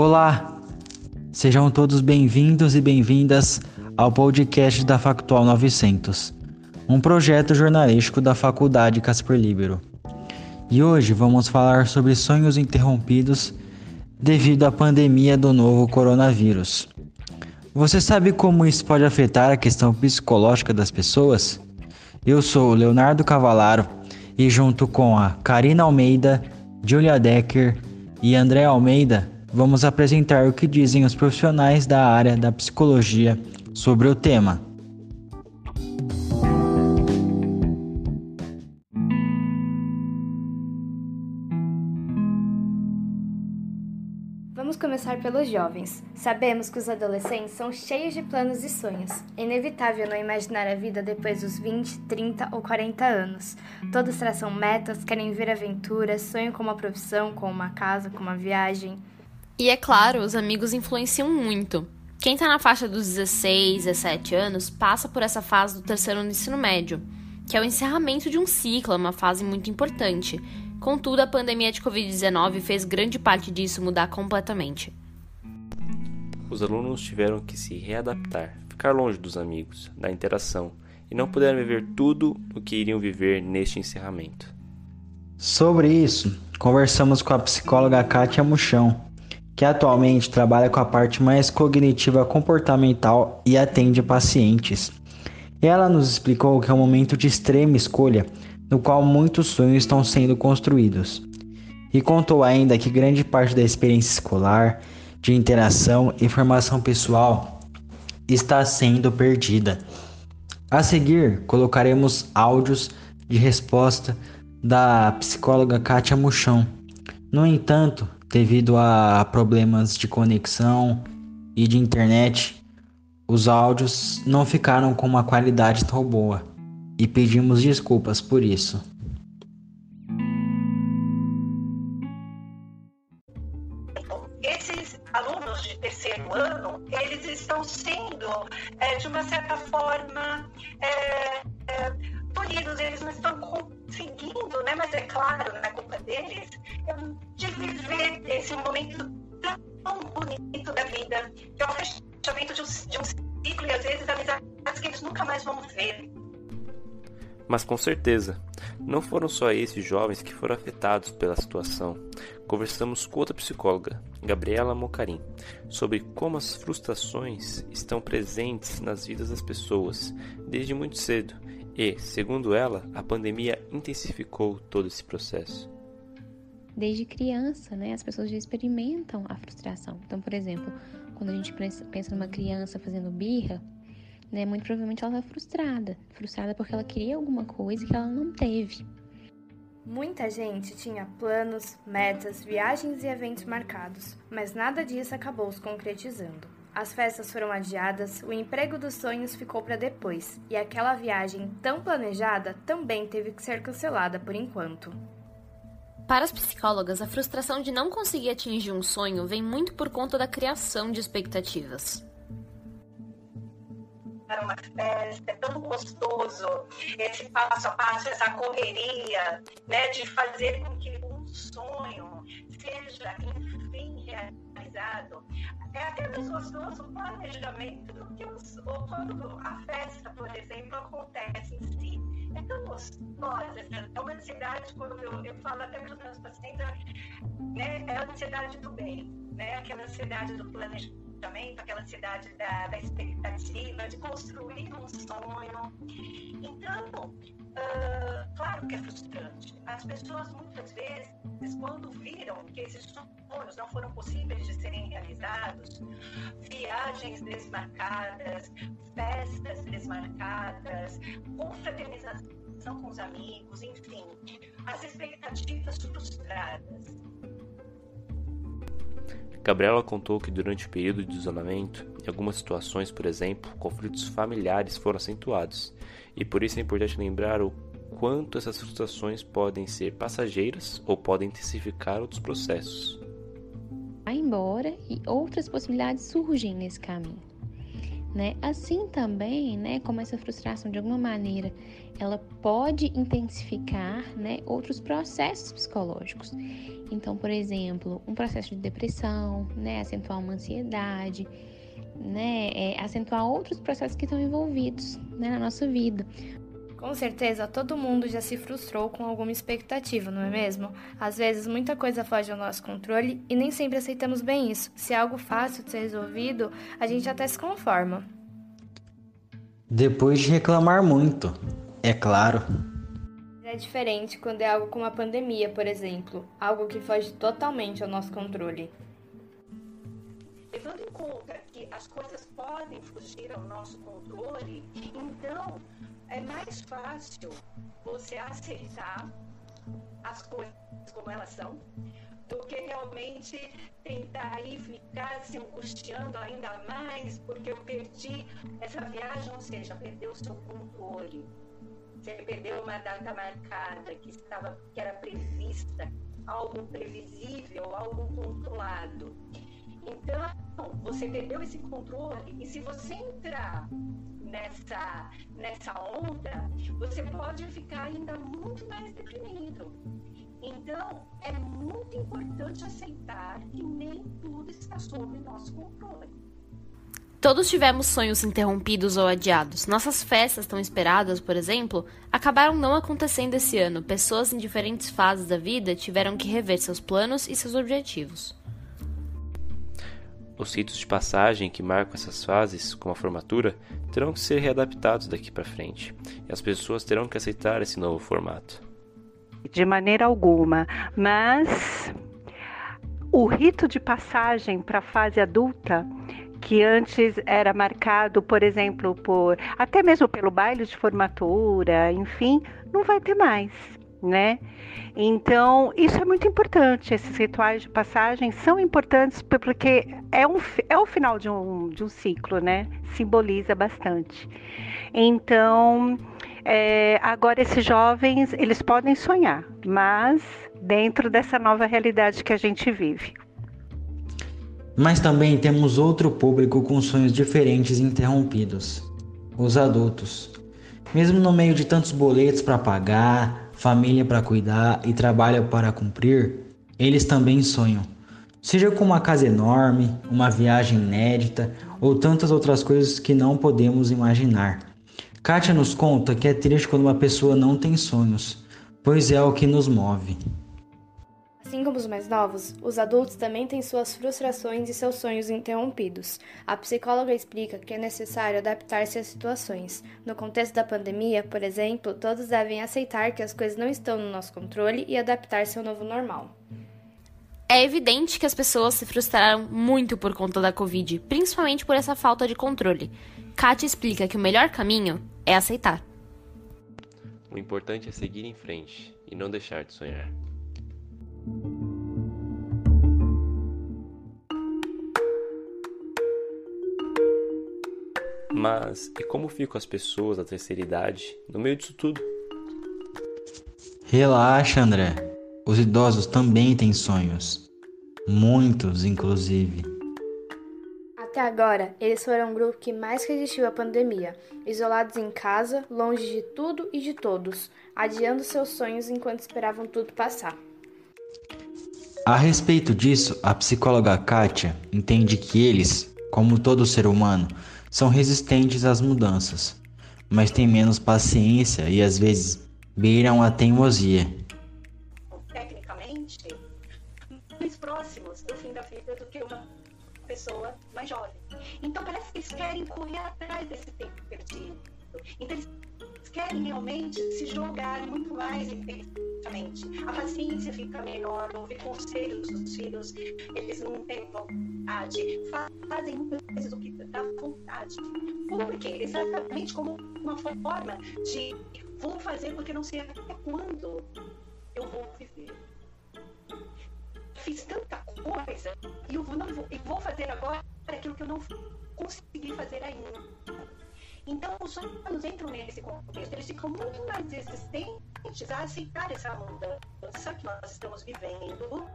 Olá, sejam todos bem-vindos e bem-vindas ao podcast da Factual 900, um projeto jornalístico da Faculdade Casper Libero. E hoje vamos falar sobre sonhos interrompidos devido à pandemia do novo coronavírus. Você sabe como isso pode afetar a questão psicológica das pessoas? Eu sou o Leonardo Cavalaro e junto com a Karina Almeida, Julia Decker e André Almeida, vamos apresentar o que dizem os profissionais da área da psicologia sobre o tema. Vamos começar pelos jovens. Sabemos que os adolescentes são cheios de planos e sonhos. É inevitável não imaginar a vida depois dos 20, 30 ou 40 anos. Todos traçam metas, querem ver aventuras, sonham com uma profissão, com uma casa, com uma viagem. E é claro, os amigos influenciam muito. Quem está na faixa dos 16, 17 anos passa por essa fase do terceiro ano do ensino médio, que é o encerramento de um ciclo, é uma fase muito importante. Contudo, a pandemia de Covid-19 fez grande parte disso mudar completamente. Os alunos tiveram que se readaptar, ficar longe dos amigos, da interação, e não puderam viver tudo o que iriam viver neste encerramento. Sobre isso, conversamos com a psicóloga Kátia Muchão, que atualmente trabalha com a parte mais cognitiva comportamental e atende pacientes. Ela nos explicou que é um momento de extrema escolha, no qual muitos sonhos estão sendo construídos. E contou ainda que grande parte da experiência escolar, de interação e formação pessoal está sendo perdida. A seguir, colocaremos áudios de resposta da psicóloga Kátia Muchão. No entanto, devido a problemas de conexão e de internet, os áudios não ficaram com uma qualidade tão boa e pedimos desculpas por isso. Esses alunos de terceiro ano, eles estão sendo, é, de uma certa forma, é, é, tolhidos, eles não estão conseguindo, né? mas é claro, não é culpa deles, esse momento tão bonito da vida, que é o fechamento de um, de um ciclo e às vezes amizades que eles nunca mais vão ver. Mas com certeza, não foram só esses jovens que foram afetados pela situação. Conversamos com outra psicóloga, Gabriela Mocarim, sobre como as frustrações estão presentes nas vidas das pessoas desde muito cedo e, segundo ela, a pandemia intensificou todo esse processo. Desde criança, né, as pessoas já experimentam a frustração. Então, por exemplo, quando a gente pensa numa criança fazendo birra, né, muito provavelmente ela está frustrada, frustrada porque ela queria alguma coisa que ela não teve. Muita gente tinha planos, metas, viagens e eventos marcados, mas nada disso acabou se concretizando. As festas foram adiadas, o emprego dos sonhos ficou para depois, e aquela viagem tão planejada também teve que ser cancelada por enquanto. Para as psicólogas, a frustração de não conseguir atingir um sonho vem muito por conta da criação de expectativas para uma festa, é tão gostoso esse passo a passo, essa correria, né, de fazer com que um sonho seja, enfim, realizado. É até mais gostoso o planejamento do que quando a festa, por exemplo, acontece em si. É tão gostosa, é uma ansiedade, quando eu, eu falo até para os meus pacientes, né, é a ansiedade do bem, né, aquela ansiedade do planejamento aquela ansiedade da, da expectativa, de construir um sonho. Então, uh, claro que é frustrante. As pessoas muitas vezes, quando viram que esses sonhos não foram possíveis de serem realizados, viagens desmarcadas, festas desmarcadas, confraternização com os amigos, enfim, as expectativas frustradas Gabriela contou que durante o período de isolamento, em algumas situações, por exemplo, conflitos familiares foram acentuados, e por isso é importante lembrar o quanto essas frustrações podem ser passageiras ou podem intensificar outros processos. Vai embora e outras possibilidades surgem nesse caminho. Né? Assim também, né, como essa frustração de alguma maneira, ela pode intensificar, né, outros processos psicológicos. Então, por exemplo, um processo de depressão, né, acentuar uma ansiedade, né, é, acentuar outros processos que estão envolvidos né, na nossa vida. Com certeza, todo mundo já se frustrou com alguma expectativa, não é mesmo? Às vezes, muita coisa foge ao nosso controle e nem sempre aceitamos bem isso. Se é algo fácil de ser resolvido, a gente até se conforma. Depois de reclamar muito, é claro. É diferente quando é algo como a pandemia, por exemplo, algo que foge totalmente ao nosso controle. Levando em conta que as coisas podem fugir ao nosso controle, então é mais fácil você aceitar as coisas como elas são do que realmente tentar ir ficar se angustiando ainda mais porque eu perdi essa viagem, ou seja, perdeu o seu controle. Você perdeu uma data marcada que estava que era prevista, algo previsível, algo controlado. Então, você perdeu esse controle e se você entrar nessa, nessa onda, você pode ficar ainda muito mais deprimido. Então, é muito importante aceitar que nem tudo está sob nosso controle. Todos tivemos sonhos interrompidos ou adiados. Nossas festas tão esperadas, por exemplo, acabaram não acontecendo esse ano. Pessoas em diferentes fases da vida tiveram que rever seus planos e seus objetivos. Os ritos de passagem que marcam essas fases, como a formatura, terão que ser readaptados daqui para frente, e as pessoas terão que aceitar esse novo formato. De maneira alguma, mas o rito de passagem para a fase adulta que antes era marcado, por exemplo, por até mesmo pelo baile de formatura, enfim, não vai ter mais né? Então, isso é muito importante. Esses rituais de passagem são importantes porque é, um, é o final de um, de um ciclo, né? Simboliza bastante. Então, é, agora esses jovens, eles podem sonhar, mas dentro dessa nova realidade que a gente vive. Mas também temos outro público com sonhos diferentes interrompidos: os adultos. Mesmo no meio de tantos boletos para pagar, família para cuidar e trabalho para cumprir, eles também sonham. Seja com uma casa enorme, uma viagem inédita ou tantas outras coisas que não podemos imaginar. Kátia nos conta que é triste quando uma pessoa não tem sonhos, pois é o que nos move. Assim como os mais novos, os adultos também têm suas frustrações e seus sonhos interrompidos. A psicóloga explica que é necessário adaptar-se às situações. No contexto da pandemia, por exemplo, todos devem aceitar que as coisas não estão no nosso controle e adaptar-se ao novo normal. É evidente que as pessoas se frustraram muito por conta da Covid, principalmente por essa falta de controle. Kátia explica que o melhor caminho é aceitar. O importante é seguir em frente e não deixar de sonhar. Mas e como ficam as pessoas da terceira idade no meio disso tudo? Relaxa, André. Os idosos também têm sonhos. Muitos, inclusive. Até agora, eles foram o grupo que mais resistiu à pandemia, isolados em casa, longe de tudo e de todos, adiando seus sonhos enquanto esperavam tudo passar. A respeito disso, a psicóloga Kátia entende que eles, como todo ser humano, são resistentes às mudanças, mas têm menos paciência e às vezes beiram a teimosia. Tecnicamente, mais próximos do fim da vida do que uma pessoa mais jovem. Então parece que eles querem correr atrás desse tempo perdido. Então eles querem realmente se jogar muito mais A paciência fica menor, ouvir conselhos dos filhos, eles não têm vontade, fazem coisas do que dá vontade. Por quê? Exatamente como uma forma de vou fazer porque não sei até quando eu vou viver. Fiz tanta coisa e eu não vou, e vou fazer agora aquilo que eu não consegui fazer ainda. Então, os sonhos entram nesse contexto, eles ficam muito mais a aceitar essa mudança que nós estamos vivendo.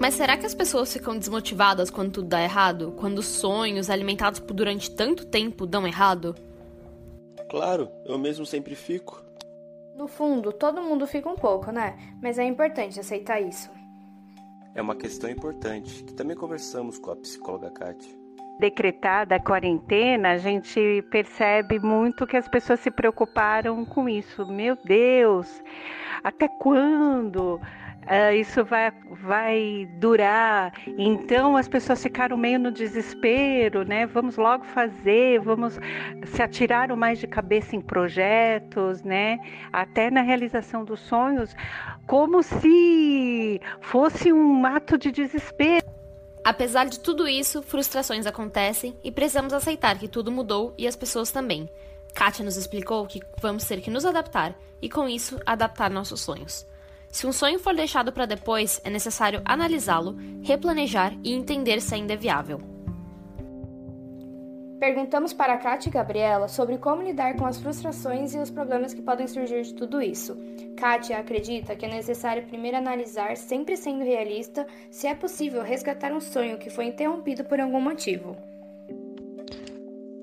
Mas será que as pessoas ficam desmotivadas quando tudo dá errado? Quando os sonhos alimentados por durante tanto tempo dão errado? Claro, eu mesmo sempre fico. No fundo, todo mundo fica um pouco, né? Mas é importante aceitar isso. É uma questão importante que também conversamos com a psicóloga Kátia. Decretada a quarentena, a gente percebe muito que as pessoas se preocuparam com isso. Meu Deus, até quando? uh, isso vai, vai durar. Então as pessoas ficaram meio no desespero, né? Vamos logo fazer, vamos se atirar mais de cabeça em projetos, né? Até na realização dos sonhos, como se fosse um ato de desespero. Apesar de tudo isso, frustrações acontecem e precisamos aceitar que tudo mudou e as pessoas também. Kátia nos explicou que vamos ter que nos adaptar e, com isso, adaptar nossos sonhos. Se um sonho for deixado para depois, é necessário analisá-lo, replanejar e entender se ainda é viável. Perguntamos para Kátia e Gabriela sobre como lidar com as frustrações e os problemas que podem surgir de tudo isso. Kátia acredita que é necessário primeiro analisar, sempre sendo realista, se é possível resgatar um sonho que foi interrompido por algum motivo.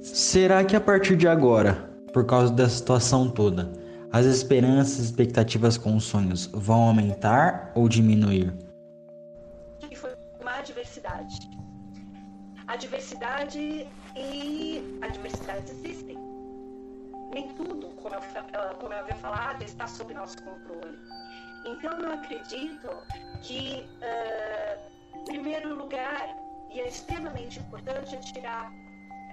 Será que a partir de agora, por causa da situação toda, as esperanças e expectativas com os sonhos vão aumentar ou diminuir? Foi uma adversidade. A diversidade e adversidades existem. Nem tudo, como eu, como eu havia falado, está sob nosso controle. Então, eu acredito que, uh, em primeiro lugar, e é extremamente importante, é tirar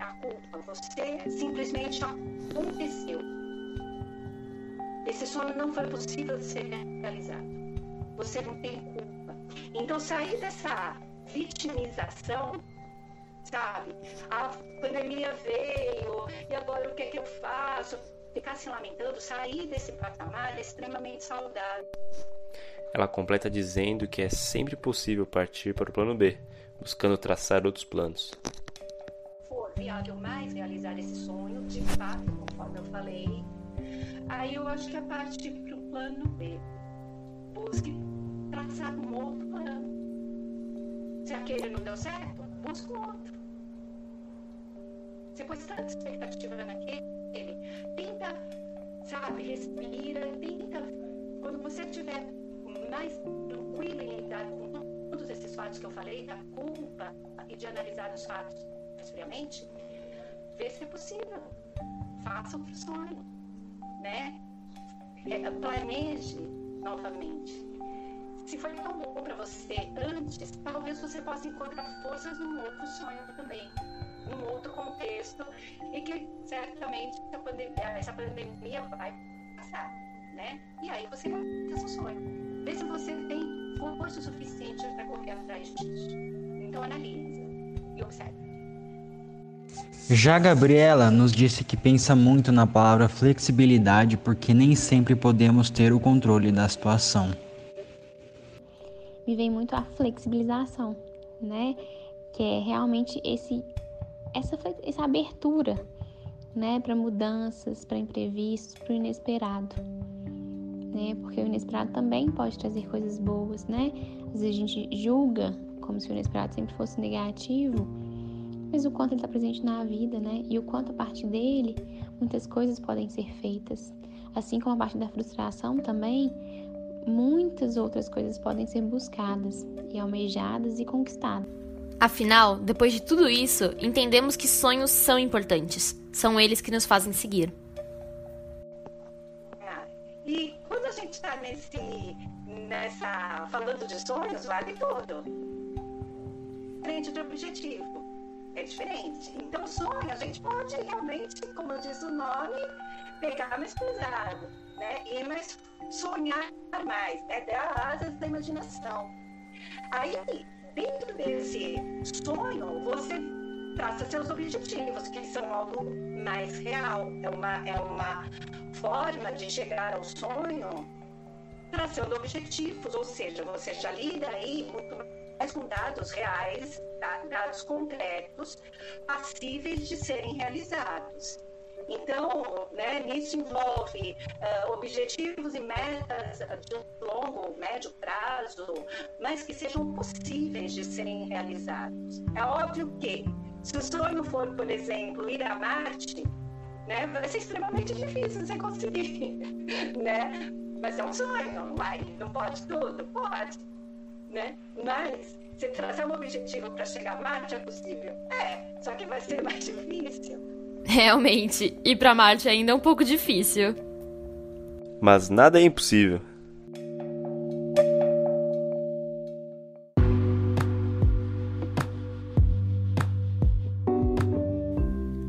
a culpa. Você simplesmente aconteceu esse sonho não foi possível de ser realizado. Você não tem culpa. Então, sair dessa vitimização, sabe? A pandemia veio, e agora o que é que eu faço? Ficar se lamentando, sair desse patamar é extremamente saudável. Ela completa dizendo que é sempre possível partir para o plano B, buscando traçar outros planos. For viável mais realizar esse sonho, de fato, conforme eu falei, Aí eu acho que a parte para o plano B. Busque traçar um outro plano. Se aquele não deu certo, busque outro. Você pôs tanta expectativa naquele, tenta, sabe, respira, tenta. Quando você estiver mais tranquilo em lidar com todos esses fatos que eu falei, da culpa e de analisar os fatos friamente, vê se é possível. Faça o sonho né? É, planeje novamente. Se foi tão bom para você antes, talvez você possa encontrar forças num outro sonho também, num outro contexto, e que certamente essa pandemia, essa pandemia vai passar, né? E aí você vai ter seu sonho. Vê se você tem força suficiente para correr atrás disso. Então analise e observe. Já Gabriela nos disse que pensa muito na palavra flexibilidade porque nem sempre podemos ter o controle da situação. Me vem muito a flexibilização, né? Que é realmente esse essa, essa abertura, né, para mudanças, para imprevistos, para o inesperado. Né? Porque o inesperado também pode trazer coisas boas, né? Às vezes a gente julga como se o inesperado sempre fosse negativo, mas o quanto ele está presente na vida, né? E o quanto a partir dele muitas coisas podem ser feitas. Assim como a partir da frustração também, muitas outras coisas podem ser buscadas e almejadas e conquistadas. Afinal, depois de tudo isso, entendemos que sonhos são importantes. São eles que nos fazem seguir. E quando a gente está nesse, nessa falando de sonhos, vale tudo. Frente de objetivo é diferente. Então, sonho, a gente pode realmente, como diz o nome, pegar mais pesado, né? E mais sonhar mais, né? Dar asas da imaginação. Aí, dentro desse sonho, você traça seus objetivos, que são algo mais real. É uma, é uma forma de chegar ao sonho traçando objetivos, ou seja, você já lida aí muito mais com dados reais, dados concretos, passíveis de serem realizados. Então, né, envolve uh, objetivos e metas de longo, médio prazo, mas que sejam possíveis de serem realizados. É óbvio que, se o sonho for, por exemplo, ir a Marte, né, vai ser extremamente difícil você conseguir, né? Mas é um sonho, vai, não pode tudo, pode, né? Mas se trazer um objetivo para chegar a Marte é possível, é, só que vai ser mais difícil. Realmente, ir para Marte ainda é um pouco difícil. Mas nada é impossível.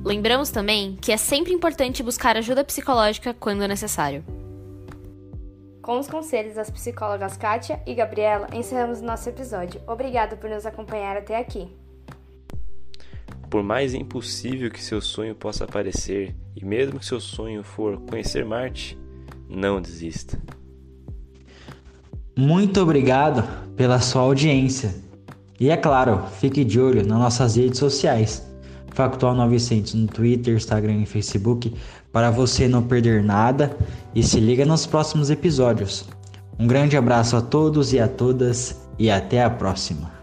Lembramos também que é sempre importante buscar ajuda psicológica quando necessário. Com os conselhos das psicólogas Kátia e Gabriela, encerramos nosso episódio. Obrigada por nos acompanhar até aqui. Por mais impossível que seu sonho possa parecer, e mesmo que seu sonho for conhecer Marte, não desista. Muito obrigado pela sua audiência. E é claro, fique de olho nas nossas redes sociais. Factual 900 no Twitter, Instagram e Facebook para você não perder nada e se liga nos próximos episódios. Um grande abraço a todos e a todas e até a próxima.